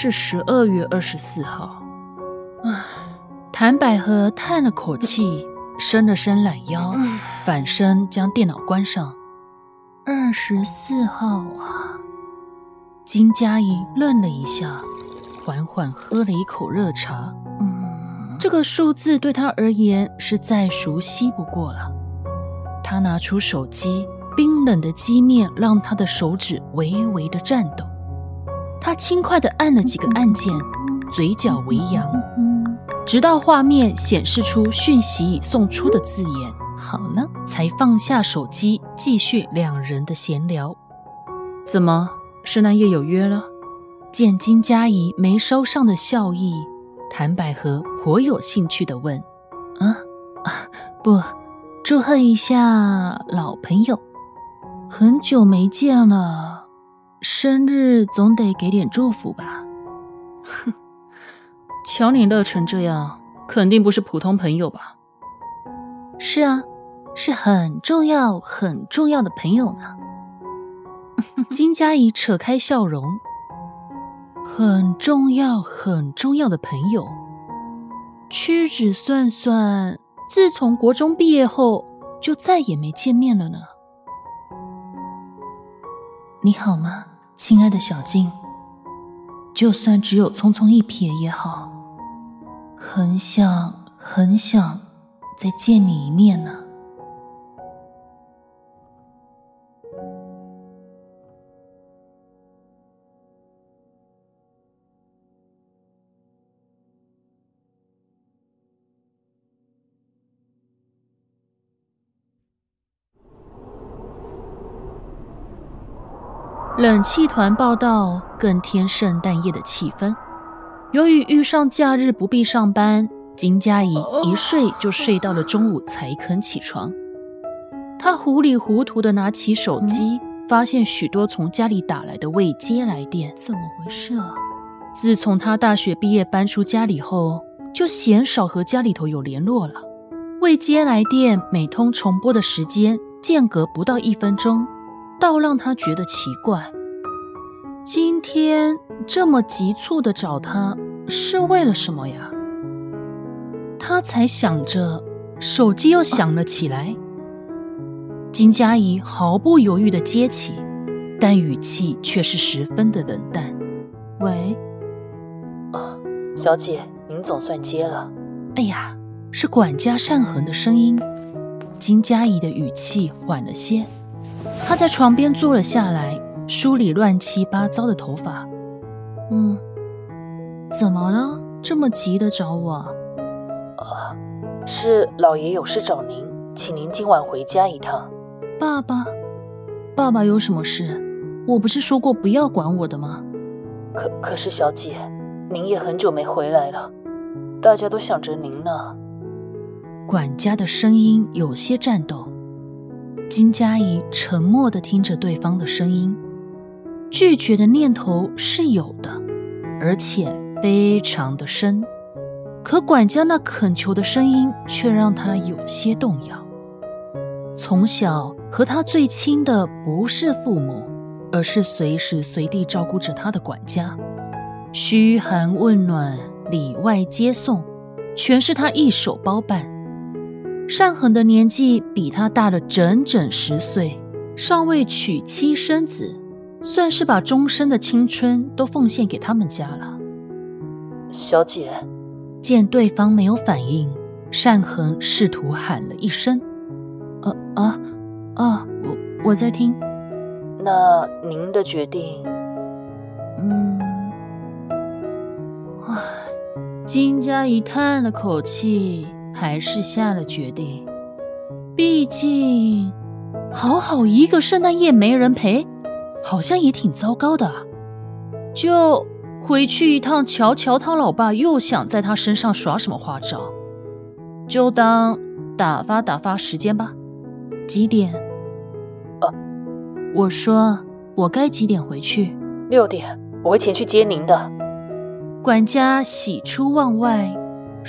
是十二月二十四号。唉，谭百合叹了口气，伸了伸懒腰，反身将电脑关上。二十四号啊！金佳怡愣了一下，缓缓喝了一口热茶。嗯，这个数字对她而言是再熟悉不过了。她拿出手机，冰冷的机面让她的手指微微的颤抖。他轻快地按了几个按键，嘴角微扬，直到画面显示出讯息已送出的字眼，好了，才放下手机，继续两人的闲聊。怎么，是那夜有约了？见金佳怡眉梢上的笑意，谭百合颇有兴趣地问：“啊啊，不，祝贺一下老朋友，很久没见了。”生日总得给点祝福吧。哼，瞧你乐成这样，肯定不是普通朋友吧？是啊，是很重要、很重要的朋友呢。金佳怡扯开笑容，很重要、很重要的朋友。屈指算算，自从国中毕业后，就再也没见面了呢。你好吗？亲爱的小静，就算只有匆匆一瞥也好，很想很想再见你一面呢。冷气团报道更添圣诞夜的气氛。由于遇上假日不必上班，金佳怡一睡就睡到了中午才肯起床。她糊里糊涂地拿起手机，发现许多从家里打来的未接来电。怎么回事啊？自从她大学毕业搬出家里后，就鲜少和家里头有联络了。未接来电每通重播的时间间隔不到一分钟。倒让他觉得奇怪，今天这么急促的找他是为了什么呀？他才想着，手机又响了起来。金佳怡毫不犹豫的接起，但语气却是十分的冷淡。喂，啊，小姐，您总算接了。哎呀，是管家善恒的声音。金佳怡的语气缓了些。他在床边坐了下来，梳理乱七八糟的头发。嗯，怎么了？这么急的找我？啊，是老爷有事找您，请您今晚回家一趟。爸爸，爸爸有什么事？我不是说过不要管我的吗？可可是，小姐，您也很久没回来了，大家都想着您呢。管家的声音有些颤抖。金佳怡沉默地听着对方的声音，拒绝的念头是有的，而且非常的深。可管家那恳求的声音却让她有些动摇。从小和她最亲的不是父母，而是随时随地照顾着她的管家，嘘寒问暖、里外接送，全是他一手包办。单恒的年纪比他大了整整十岁，尚未娶妻生子，算是把终身的青春都奉献给他们家了。小姐，见对方没有反应，善恒试图喊了一声：“啊啊啊，我我在听。”那您的决定？嗯，唉，金佳怡叹了口气。还是下了决定，毕竟好好一个圣诞夜没人陪，好像也挺糟糕的。就回去一趟，瞧瞧他老爸又想在他身上耍什么花招，就当打发打发时间吧。几点？呃，我说我该几点回去？六点，我会前去接您的。管家喜出望外，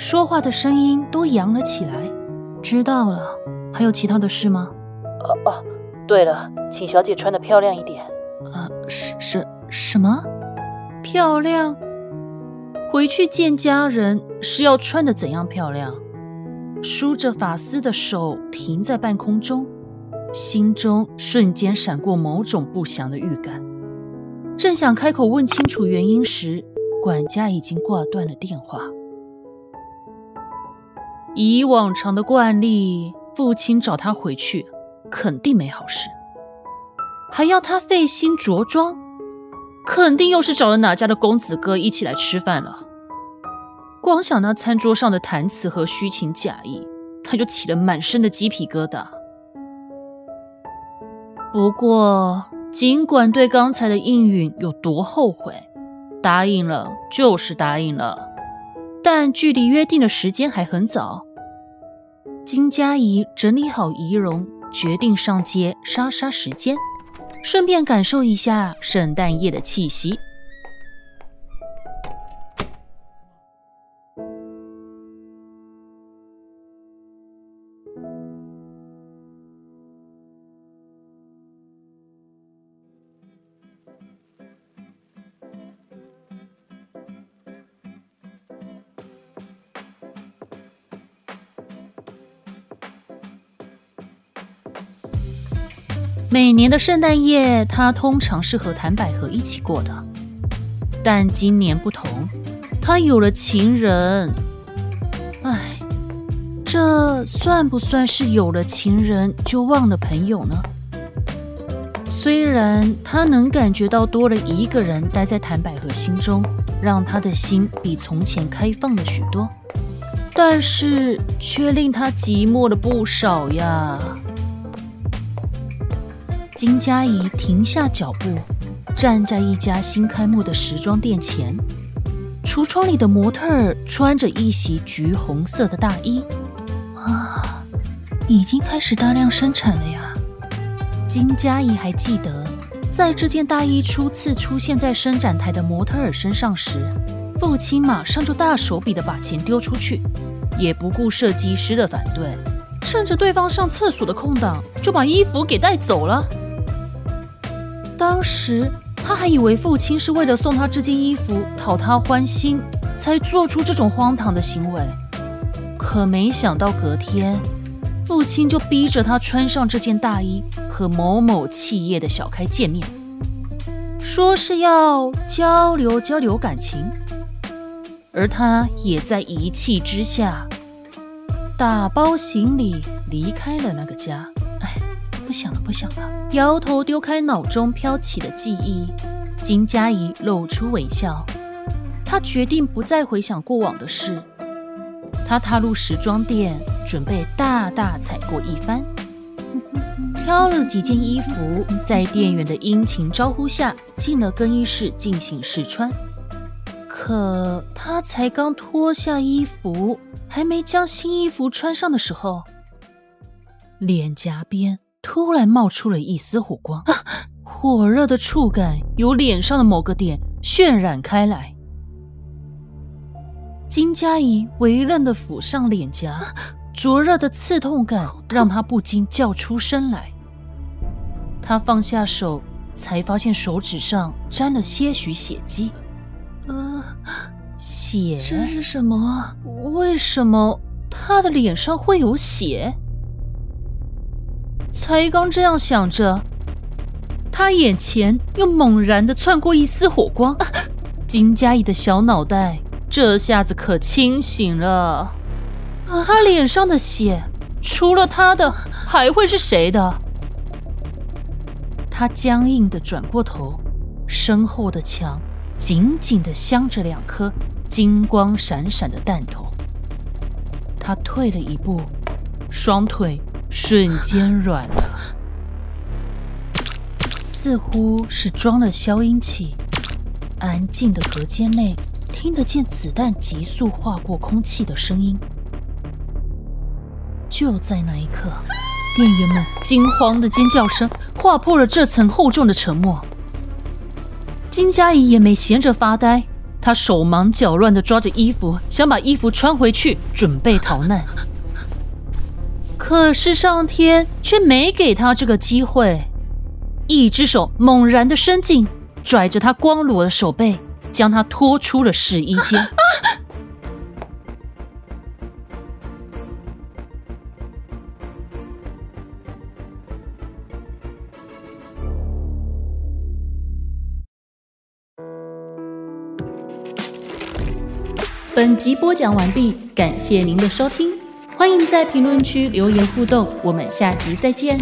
说话的声音都扬了起来。知道了，还有其他的事吗？哦哦，对了，请小姐穿的漂亮一点。呃，什什什么？漂亮？回去见家人是要穿的怎样漂亮？梳着发丝的手停在半空中，心中瞬间闪过某种不祥的预感。正想开口问清楚原因时，管家已经挂断了电话。以往常的惯例，父亲找他回去，肯定没好事，还要他费心着装，肯定又是找了哪家的公子哥一起来吃饭了。光想那餐桌上的谈词和虚情假意，他就起了满身的鸡皮疙瘩。不过，尽管对刚才的应允有多后悔，答应了就是答应了。但距离约定的时间还很早。金佳怡整理好仪容，决定上街杀杀时间，顺便感受一下圣诞夜的气息。每年的圣诞夜，他通常是和谭百合一起过的，但今年不同，他有了情人。唉，这算不算是有了情人就忘了朋友呢？虽然他能感觉到多了一个人待在谭百合心中，让他的心比从前开放了许多，但是却令他寂寞了不少呀。金佳怡停下脚步，站在一家新开幕的时装店前。橱窗里的模特儿穿着一袭橘红色的大衣。啊，已经开始大量生产了呀！金佳怡还记得，在这件大衣初次出现在伸展台的模特儿身上时，父亲马上就大手笔的把钱丢出去，也不顾设计师的反对，趁着对方上厕所的空档，就把衣服给带走了。当时他还以为父亲是为了送他这件衣服讨他欢心，才做出这种荒唐的行为。可没想到隔天，父亲就逼着他穿上这件大衣和某某企业的小开见面，说是要交流交流感情。而他也在一气之下，打包行李离开了那个家。不想了，不想了。摇头丢开脑中飘起的记忆，金佳怡露出微笑。她决定不再回想过往的事。她踏入时装店，准备大大采购一番，挑了几件衣服，在店员的殷勤招呼下进了更衣室进行试穿。可她才刚脱下衣服，还没将新衣服穿上的时候，脸颊边。突然冒出了一丝火光，火热的触感由脸上的某个点渲染开来。金佳怡微愣的抚上脸颊，灼热的刺痛感让她不禁叫出声来。她放下手，才发现手指上沾了些许血迹。呃，血？这是什么？为什么她的脸上会有血？才刚这样想着，他眼前又猛然的窜过一丝火光，金佳怡的小脑袋这下子可清醒了。他脸上的血，除了他的，还会是谁的？他僵硬的转过头，身后的墙紧紧的镶着两颗金光闪闪的弹头。他退了一步，双腿。瞬间软了，似乎是装了消音器。安静的隔间内，听得见子弹急速划过空气的声音。就在那一刻，店员们惊慌的尖叫声划破了这层厚重的沉默。金佳怡也没闲着发呆，她手忙脚乱的抓着衣服，想把衣服穿回去，准备逃难。可是上天却没给他这个机会，一只手猛然的伸进，拽着他光裸的手背，将他拖出了试衣间。本集播讲完毕，感谢您的收听，欢迎在评论区留言互动，我们下集再见。